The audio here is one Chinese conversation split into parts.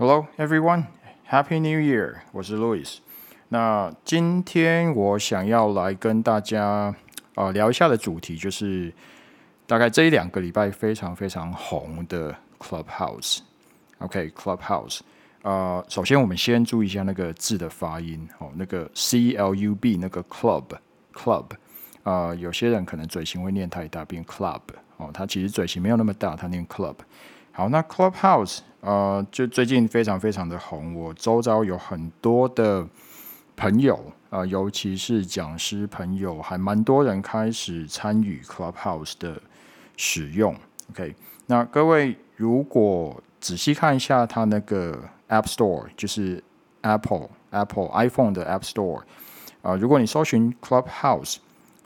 Hello, everyone. Happy New Year. 我是 Louis。那今天我想要来跟大家呃聊一下的主题，就是大概这一两个礼拜非常非常红的 Clubhouse。OK，Clubhouse。呃，首先我们先注意一下那个字的发音哦，那个 C L U B 那个 Club，Club。呃，有些人可能嘴型会念太大，变 Club 哦，他其实嘴型没有那么大，他念 Club。好，那 Clubhouse。呃，就最近非常非常的红，我周遭有很多的朋友啊，尤其是讲师朋友，还蛮多人开始参与 Clubhouse 的使用。OK，那各位如果仔细看一下它那个 App Store，就是 Apple Apple iPhone 的 App Store 啊，如果你搜寻 Clubhouse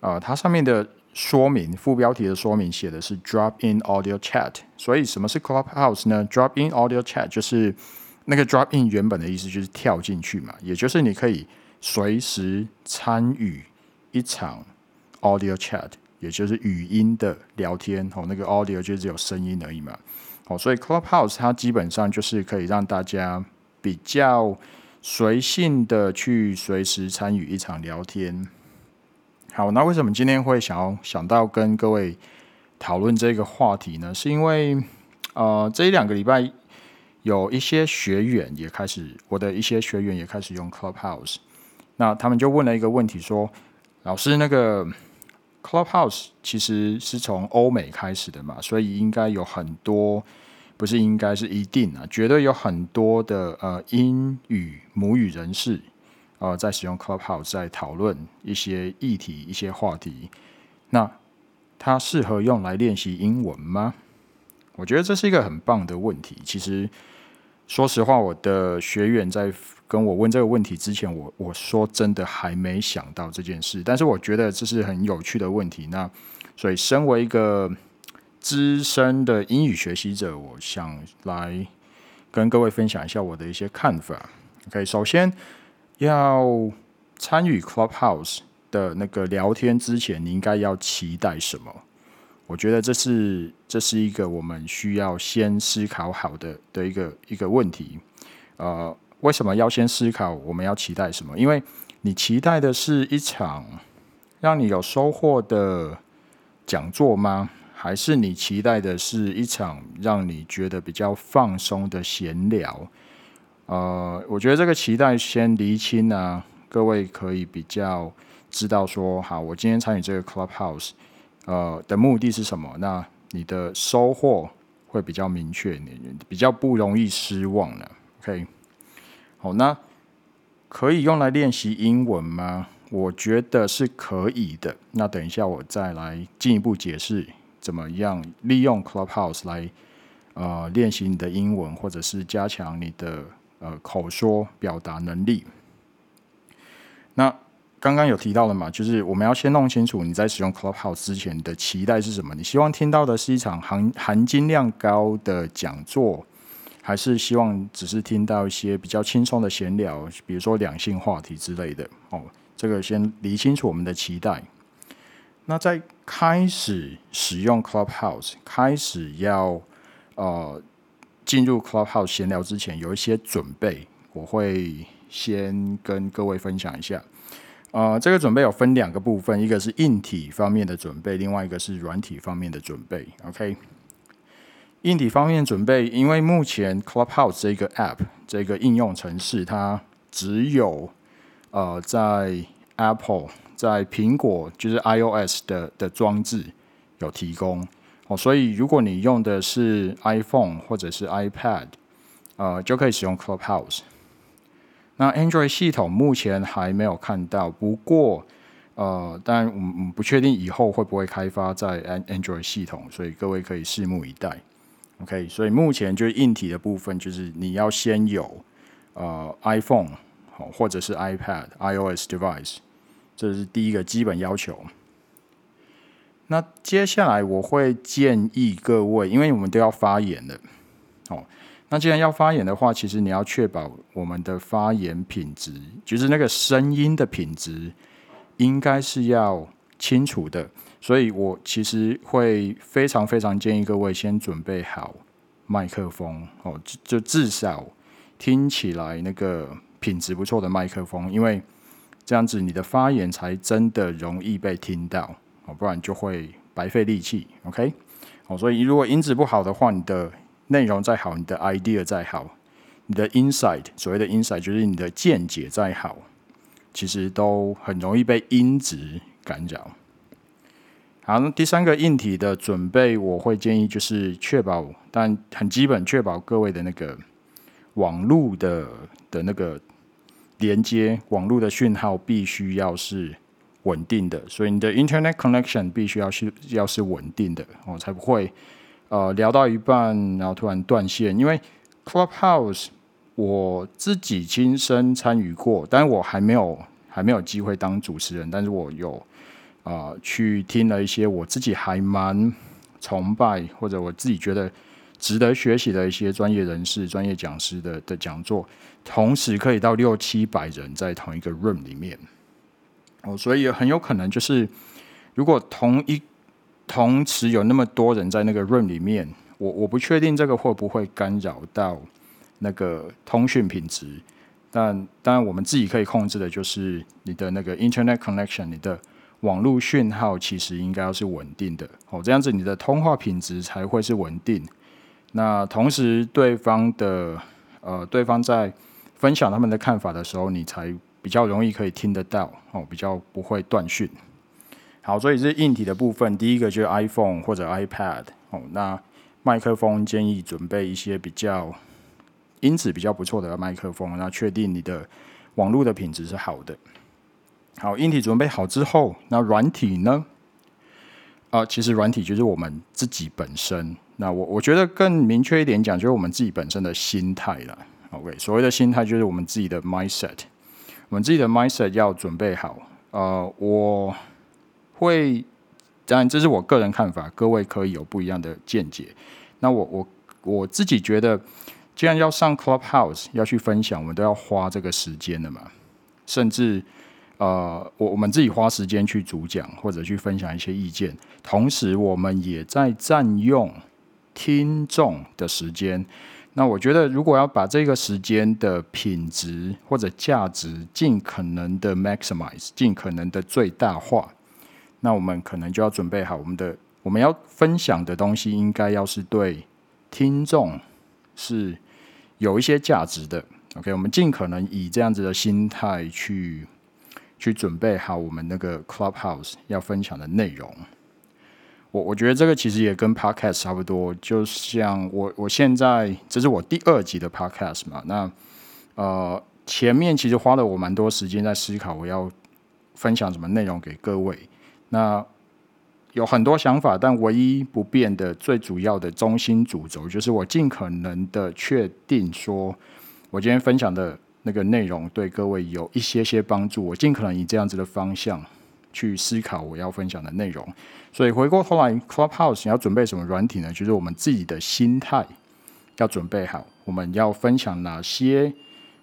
啊，它上面的。说明副标题的说明写的是 Drop in Audio Chat，所以什么是 Clubhouse 呢？Drop in Audio Chat 就是那个 Drop in 原本的意思就是跳进去嘛，也就是你可以随时参与一场 Audio Chat，也就是语音的聊天哦。那个 Audio 就只有声音而已嘛。哦，所以 Clubhouse 它基本上就是可以让大家比较随性的去随时参与一场聊天。好，那为什么今天会想要想到跟各位讨论这个话题呢？是因为呃，这一两个礼拜有一些学员也开始，我的一些学员也开始用 Clubhouse。那他们就问了一个问题，说：“老师，那个 Clubhouse 其实是从欧美开始的嘛，所以应该有很多，不是应该是一定啊，绝对有很多的呃英语母语人士。”呃，在使用 Clubhouse 在讨论一些议题、一些话题，那它适合用来练习英文吗？我觉得这是一个很棒的问题。其实，说实话，我的学员在跟我问这个问题之前，我我说真的还没想到这件事。但是，我觉得这是很有趣的问题。那所以，身为一个资深的英语学习者，我想来跟各位分享一下我的一些看法。OK，首先。要参与 Clubhouse 的那个聊天之前，你应该要期待什么？我觉得这是这是一个我们需要先思考好的的一个一个问题。呃，为什么要先思考我们要期待什么？因为你期待的是一场让你有收获的讲座吗？还是你期待的是一场让你觉得比较放松的闲聊？呃，我觉得这个期待先厘清呢，各位可以比较知道说，好，我今天参与这个 Clubhouse，呃的目的是什么？那你的收获会比较明确，你比较不容易失望了。OK，好，那可以用来练习英文吗？我觉得是可以的。那等一下我再来进一步解释，怎么样利用 Clubhouse 来呃练习你的英文，或者是加强你的。呃，口说表达能力。那刚刚有提到了嘛，就是我们要先弄清楚你在使用 Clubhouse 之前的期待是什么。你希望听到的是一场含含金量高的讲座，还是希望只是听到一些比较轻松的闲聊，比如说两性话题之类的？哦，这个先理清楚我们的期待。那在开始使用 Clubhouse，开始要呃。进入 Clubhouse 闲聊之前，有一些准备，我会先跟各位分享一下。呃，这个准备有分两个部分，一个是硬体方面的准备，另外一个是软体方面的准备。OK，硬体方面准备，因为目前 Clubhouse 这个 App 这个应用程式，它只有呃在 Apple 在苹果就是 iOS 的的装置有提供。所以，如果你用的是 iPhone 或者是 iPad，呃，就可以使用 Clubhouse。那 Android 系统目前还没有看到，不过，呃，但我们不确定以后会不会开发在 Android 系统，所以各位可以拭目以待。OK，所以目前就是硬体的部分，就是你要先有呃 iPhone 好，或者是 iPad iOS device，这是第一个基本要求。那接下来我会建议各位，因为我们都要发言的，哦，那既然要发言的话，其实你要确保我们的发言品质，就是那个声音的品质，应该是要清楚的。所以我其实会非常非常建议各位先准备好麦克风，哦，就至少听起来那个品质不错的麦克风，因为这样子你的发言才真的容易被听到哦，不然就会白费力气。OK，哦，所以如果音质不好的话，你的内容再好，你的 idea 再好，你的 insight 所谓的 insight 就是你的见解再好，其实都很容易被音质干扰。好，那第三个硬体的准备，我会建议就是确保，但很基本，确保各位的那个网络的的那个连接，网络的讯号必须要是稳定的，所以你的 Internet connection 必须要是要是稳定的，哦，才不会呃聊到一半然后突然断线。因为 Clubhouse 我自己亲身参与过，但我还没有还没有机会当主持人，但是我有。啊，去听了一些我自己还蛮崇拜，或者我自己觉得值得学习的一些专业人士、专业讲师的的讲座，同时可以到六七百人在同一个 room 里面。哦，所以很有可能就是，如果同一同时有那么多人在那个 room 里面，我我不确定这个会不会干扰到那个通讯品质。但当然，我们自己可以控制的就是你的那个 internet connection，你的。网络讯号其实应该要是稳定的哦，这样子你的通话品质才会是稳定。那同时，对方的呃，对方在分享他们的看法的时候，你才比较容易可以听得到哦，比较不会断讯。好，所以是硬体的部分，第一个就是 iPhone 或者 iPad 哦。那麦克风建议准备一些比较音质比较不错的麦克风，那确定你的网络的品质是好的。好，硬体准备好之后，那软体呢？啊，其实软体就是我们自己本身。那我我觉得更明确一点讲，就是我们自己本身的心态了。OK，所谓的心态就是我们自己的 mindset。我们自己的 mindset 要准备好。呃，我会，当然这是我个人看法，各位可以有不一样的见解。那我我我自己觉得，既然要上 Clubhouse 要去分享，我们都要花这个时间的嘛，甚至。呃，我我们自己花时间去主讲或者去分享一些意见，同时我们也在占用听众的时间。那我觉得，如果要把这个时间的品质或者价值尽可能的 maximize，尽可能的最大化，那我们可能就要准备好我们的我们要分享的东西，应该要是对听众是有一些价值的。OK，我们尽可能以这样子的心态去。去准备好我们那个 Clubhouse 要分享的内容。我我觉得这个其实也跟 Podcast 差不多，就像我我现在这是我第二集的 Podcast 嘛。那呃前面其实花了我蛮多时间在思考我要分享什么内容给各位。那有很多想法，但唯一不变的、最主要的中心主轴，就是我尽可能的确定说，我今天分享的。那个内容对各位有一些些帮助，我尽可能以这样子的方向去思考我要分享的内容。所以回过头来，Clubhouse 你要准备什么软体呢？就是我们自己的心态要准备好，我们要分享哪些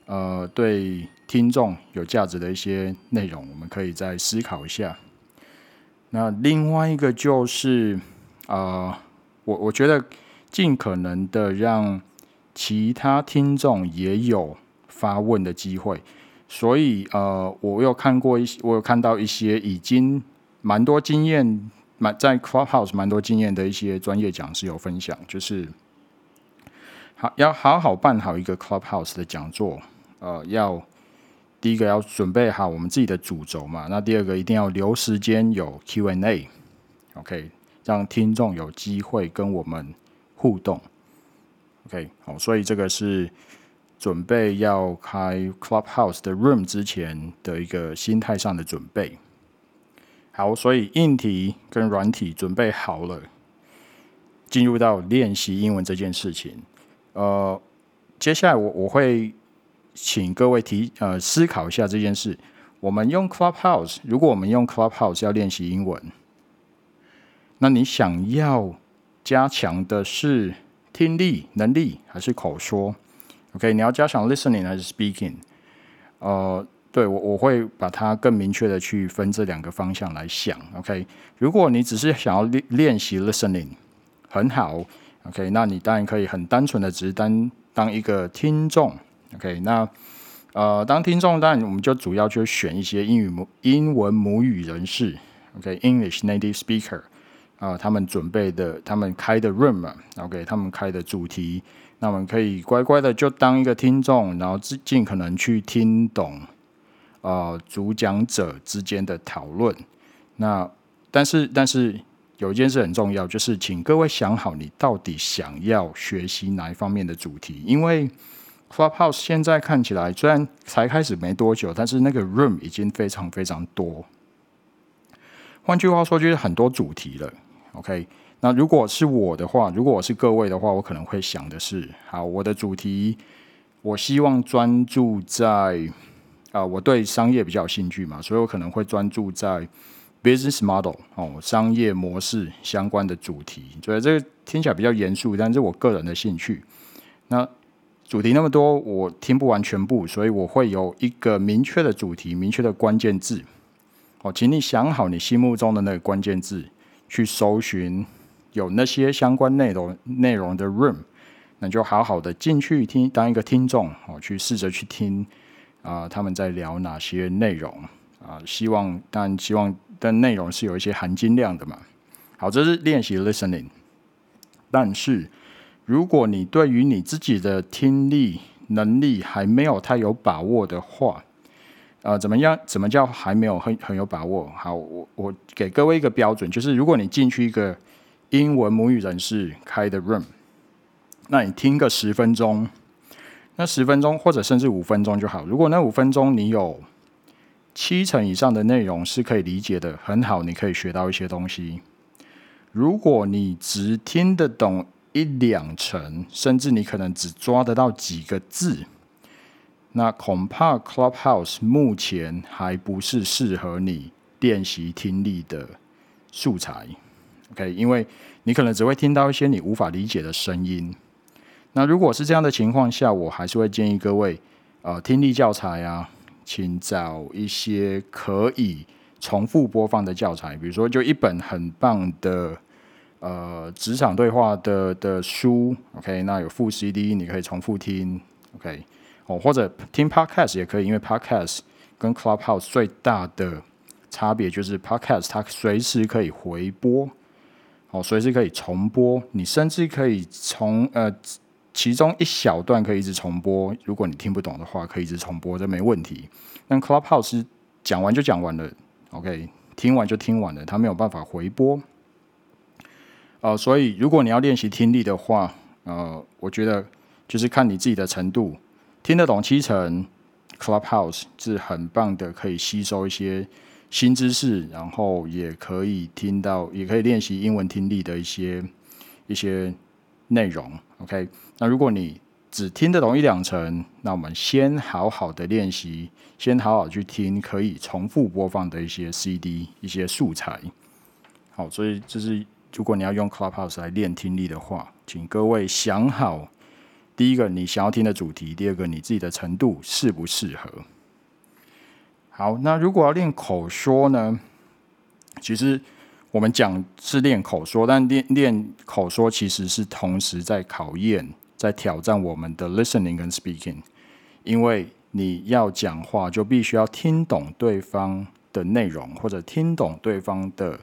呃对听众有价值的一些内容，我们可以再思考一下。那另外一个就是啊，我我觉得尽可能的让其他听众也有。发问的机会，所以呃，我有看过一些，我有看到一些已经蛮多经验，蛮在 Clubhouse 蛮多经验的一些专业讲师有分享，就是好要好好办好一个 Clubhouse 的讲座，呃，要第一个要准备好我们自己的主轴嘛，那第二个一定要留时间有 Q&A，OK，让听众有机会跟我们互动，OK，好，所以这个是。准备要开 Clubhouse 的 Room 之前的一个心态上的准备。好，所以硬体跟软体准备好了，进入到练习英文这件事情。呃，接下来我我会请各位提呃思考一下这件事。我们用 Clubhouse，如果我们用 Clubhouse 要练习英文，那你想要加强的是听力能力还是口说？OK，你要加强 listening 还是 speaking？呃，对我我会把它更明确的去分这两个方向来想。OK，如果你只是想要练练习 listening，很好。OK，那你当然可以很单纯的只是当当一个听众，OK，那呃，当听众当然我们就主要就选一些英语母英文母语人士，OK，English native speaker 啊，他们准备的，他们开的 room 嘛，OK，他们开的主题，那我们可以乖乖的就当一个听众，然后尽尽可能去听懂呃主讲者之间的讨论。那但是但是有一件事很重要，就是请各位想好，你到底想要学习哪一方面的主题，因为。Clubhouse 现在看起来虽然才开始没多久，但是那个 Room 已经非常非常多。换句话说，就是很多主题了。OK，那如果是我的话，如果我是各位的话，我可能会想的是：好，我的主题，我希望专注在啊，我对商业比较有兴趣嘛，所以我可能会专注在 Business Model 哦，商业模式相关的主题。所以这个听起来比较严肃，但是我个人的兴趣。那主题那么多，我听不完全部，所以我会有一个明确的主题、明确的关键字。哦，请你想好你心目中的那个关键字，去搜寻有那些相关内容内容的 room，那就好好的进去听，当一个听众哦，去试着去听啊，他们在聊哪些内容啊？希望，但希望的内容是有一些含金量的嘛。好，这是练习 listening，但是。如果你对于你自己的听力能力还没有太有把握的话，呃，怎么样？怎么叫还没有很很有把握？好，我我给各位一个标准，就是如果你进去一个英文母语人士开的 room，那你听个十分钟，那十分钟或者甚至五分钟就好。如果那五分钟你有七成以上的内容是可以理解的，很好，你可以学到一些东西。如果你只听得懂，一两成，甚至你可能只抓得到几个字，那恐怕 Clubhouse 目前还不是适合你练习听力的素材。OK，因为你可能只会听到一些你无法理解的声音。那如果是这样的情况下，我还是会建议各位，呃，听力教材啊，请找一些可以重复播放的教材，比如说就一本很棒的。呃，职场对话的的书，OK，那有副 CD，你可以重复听，OK，哦，或者听 Podcast 也可以，因为 Podcast 跟 Clubhouse 最大的差别就是 Podcast 它随时可以回播，哦，随时可以重播，你甚至可以从呃其中一小段可以一直重播，如果你听不懂的话，可以一直重播，这没问题。但 Clubhouse 讲完就讲完了，OK，听完就听完了，它没有办法回播。呃，所以如果你要练习听力的话，呃，我觉得就是看你自己的程度，听得懂七成，Clubhouse 是很棒的，可以吸收一些新知识，然后也可以听到，也可以练习英文听力的一些一些内容。OK，那如果你只听得懂一两成，那我们先好好的练习，先好好去听可以重复播放的一些 CD 一些素材。好，所以这是。如果你要用 Clubhouse 来练听力的话，请各位想好：第一个，你想要听的主题；第二个，你自己的程度适不适合。好，那如果要练口说呢？其实我们讲是练口说，但练练口说其实是同时在考验、在挑战我们的 listening 跟 speaking，因为你要讲话，就必须要听懂对方的内容，或者听懂对方的。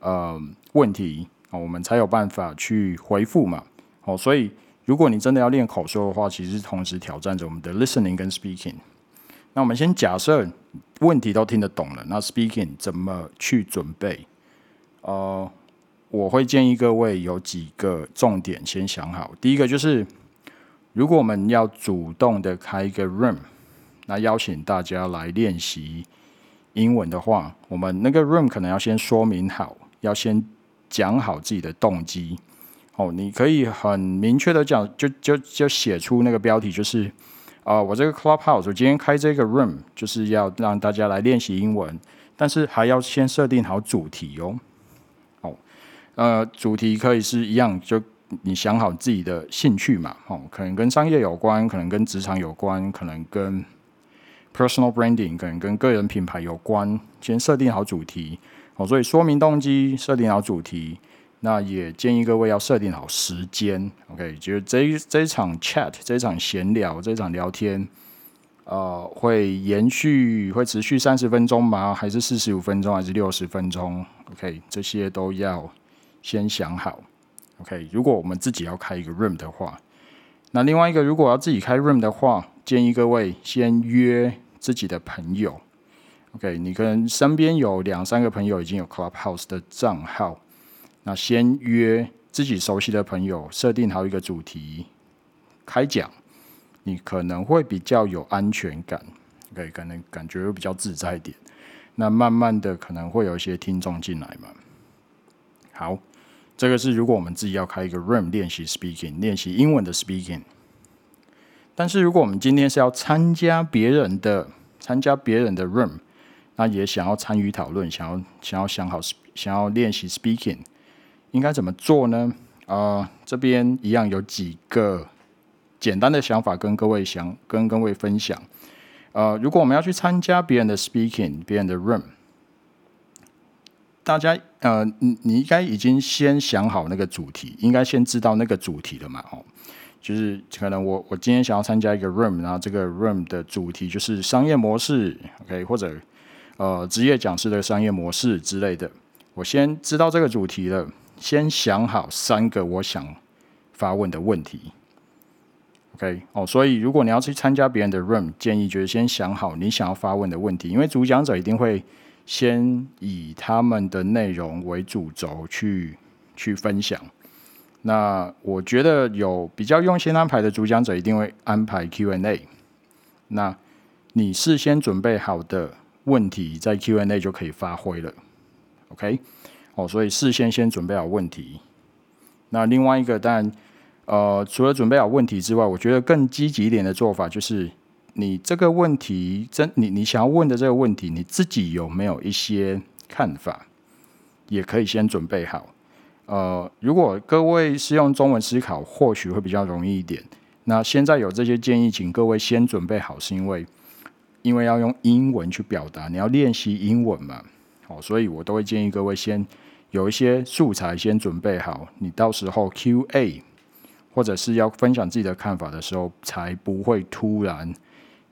呃，问题啊，我们才有办法去回复嘛。哦，所以如果你真的要练口说的话，其实同时挑战着我们的 listening 跟 speaking。那我们先假设问题都听得懂了，那 speaking 怎么去准备？呃，我会建议各位有几个重点先想好。第一个就是，如果我们要主动的开一个 room，那邀请大家来练习英文的话，我们那个 room 可能要先说明好。要先讲好自己的动机哦，你可以很明确的讲，就就就写出那个标题，就是啊，我这个 Clubhouse，我今天开这个 Room，就是要让大家来练习英文，但是还要先设定好主题哦。哦，呃，主题可以是一样，就你想好自己的兴趣嘛，哦，可能跟商业有关，可能跟职场有关，可能跟 Personal Branding，可能跟个人品牌有关，先设定好主题。哦，所以说明动机，设定好主题，那也建议各位要设定好时间，OK？就是这一这一场 chat，这一场闲聊，这一场聊天，呃，会延续会持续三十分钟吗？还是四十五分钟？还是六十分钟？OK？这些都要先想好，OK？如果我们自己要开一个 room 的话，那另外一个如果要自己开 room 的话，建议各位先约自己的朋友，OK？你可能身边有两三个朋友已经有 Clubhouse 的账号。那先约自己熟悉的朋友，设定好一个主题，开讲，你可能会比较有安全感，OK，可能感觉会比较自在一点。那慢慢的可能会有一些听众进来嘛。好，这个是如果我们自己要开一个 room 练习 speaking，练习英文的 speaking。但是如果我们今天是要参加别人的，参加别人的 room，那也想要参与讨论，想要想要想好，想要练习 speaking。应该怎么做呢？啊，这边一样有几个简单的想法跟各位想跟各位分享。呃，如果我们要去参加别人的 speaking，别人的 room，大家呃，你你应该已经先想好那个主题，应该先知道那个主题了嘛？哦，就是可能我我今天想要参加一个 room，然后这个 room 的主题就是商业模式，OK，或者呃职业讲师的商业模式之类的，我先知道这个主题了。先想好三个我想发问的问题，OK 哦，所以如果你要去参加别人的 room，建议就是先想好你想要发问的问题，因为主讲者一定会先以他们的内容为主轴去去分享。那我觉得有比较用心安排的主讲者，一定会安排 Q&A。那你事先准备好的问题，在 Q&A 就可以发挥了，OK。哦，所以事先先准备好问题。那另外一个，当然，呃，除了准备好问题之外，我觉得更积极一点的做法就是，你这个问题，真你你想要问的这个问题，你自己有没有一些看法，也可以先准备好。呃，如果各位是用中文思考，或许会比较容易一点。那现在有这些建议，请各位先准备好，是因为因为要用英文去表达，你要练习英文嘛。哦，所以我都会建议各位先。有一些素材先准备好，你到时候 Q&A 或者是要分享自己的看法的时候，才不会突然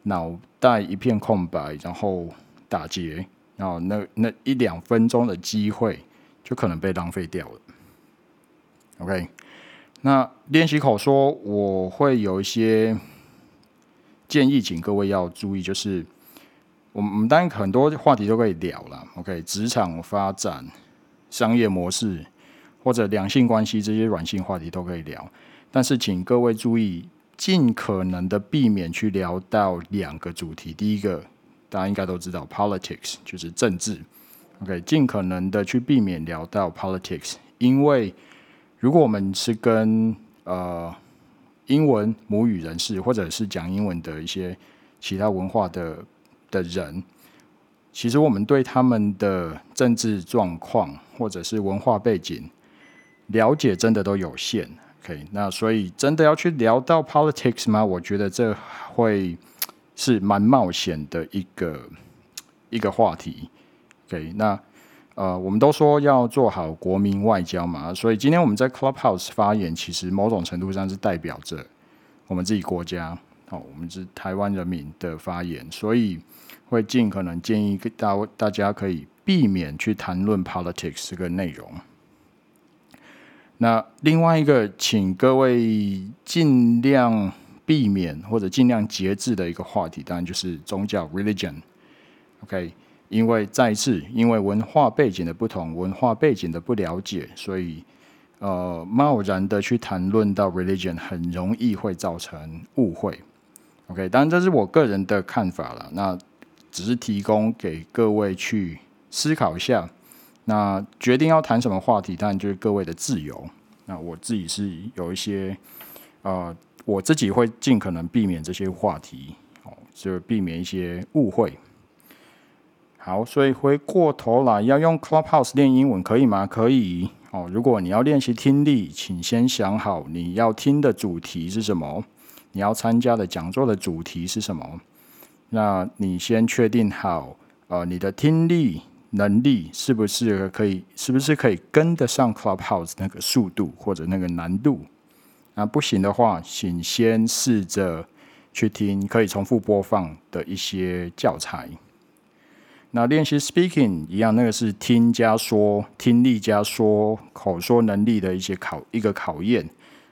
脑袋一片空白，然后打结，然后那那一两分钟的机会就可能被浪费掉了。OK，那练习口说，我会有一些建议，请各位要注意，就是我们我们当然很多话题都可以聊了。OK，职场发展。商业模式或者两性关系这些软性话题都可以聊，但是请各位注意，尽可能的避免去聊到两个主题。第一个，大家应该都知道，politics 就是政治。OK，尽可能的去避免聊到 politics，因为如果我们是跟呃英文母语人士或者是讲英文的一些其他文化的的人。其实我们对他们的政治状况或者是文化背景了解真的都有限，OK？那所以真的要去聊到 politics 吗？我觉得这会是蛮冒险的一个一个话题，OK？那呃，我们都说要做好国民外交嘛，所以今天我们在 Clubhouse 发言，其实某种程度上是代表着我们自己国家，哦，我们是台湾人民的发言，所以。会尽可能建议大大家可以避免去谈论 politics 这个内容。那另外一个，请各位尽量避免或者尽量节制的一个话题，当然就是宗教 religion。OK，因为再次，因为文化背景的不同，文化背景的不了解，所以呃，贸然的去谈论到 religion，很容易会造成误会。OK，当然这是我个人的看法了。那只是提供给各位去思考一下，那决定要谈什么话题，当然就是各位的自由。那我自己是有一些，呃，我自己会尽可能避免这些话题，哦，就避免一些误会。好，所以回过头来要用 Clubhouse 练英文可以吗？可以。哦，如果你要练习听力，请先想好你要听的主题是什么，你要参加的讲座的主题是什么。那你先确定好，呃，你的听力能力是不是可以，是不是可以跟得上 Clubhouse 那个速度或者那个难度？那不行的话，请先试着去听可以重复播放的一些教材。那练习 speaking 一样，那个是听加说，听力加说，口说能力的一些考一个考验。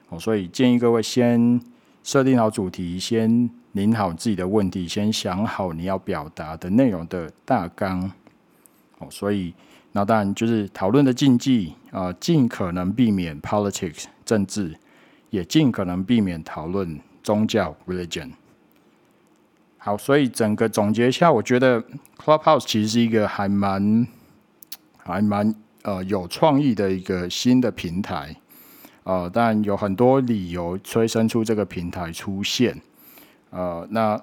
哦，所以建议各位先设定好主题，先拟好自己的问题，先想好你要表达的内容的大纲。哦，所以那当然就是讨论的禁忌啊，尽可能避免 politics 政治。也尽可能避免讨论宗教 religion。好，所以整个总结一下，我觉得 Clubhouse 其实是一个还蛮还蛮呃有创意的一个新的平台。呃，但有很多理由催生出这个平台出现。呃，那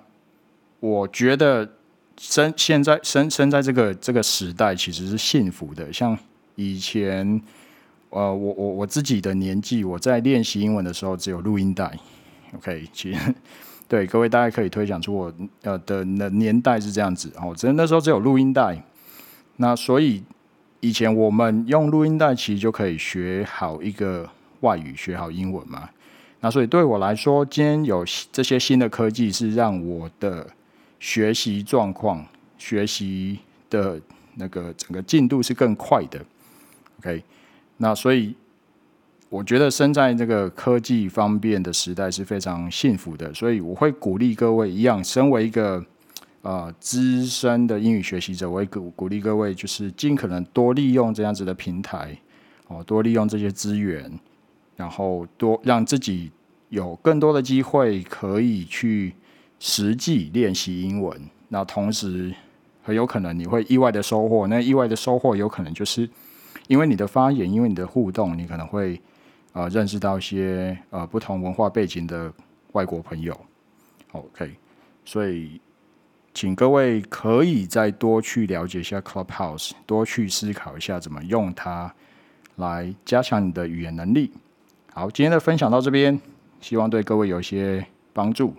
我觉得生现在生生在这个这个时代其实是幸福的，像以前。呃，我我我自己的年纪，我在练习英文的时候只有录音带，OK，其实对各位大家可以推想出我呃的的年代是这样子哦，只那时候只有录音带，那所以以前我们用录音带其实就可以学好一个外语，学好英文嘛。那所以对我来说，今天有这些新的科技是让我的学习状况、学习的那个整个进度是更快的，OK。那所以，我觉得生在这个科技方便的时代是非常幸福的。所以我会鼓励各位一样，身为一个呃资深的英语学习者，我会鼓鼓励各位，就是尽可能多利用这样子的平台，哦，多利用这些资源，然后多让自己有更多的机会可以去实际练习英文。那同时，很有可能你会意外的收获。那意外的收获有可能就是。因为你的发言，因为你的互动，你可能会呃认识到一些呃不同文化背景的外国朋友。OK，所以请各位可以再多去了解一下 Clubhouse，多去思考一下怎么用它来加强你的语言能力。好，今天的分享到这边，希望对各位有些帮助。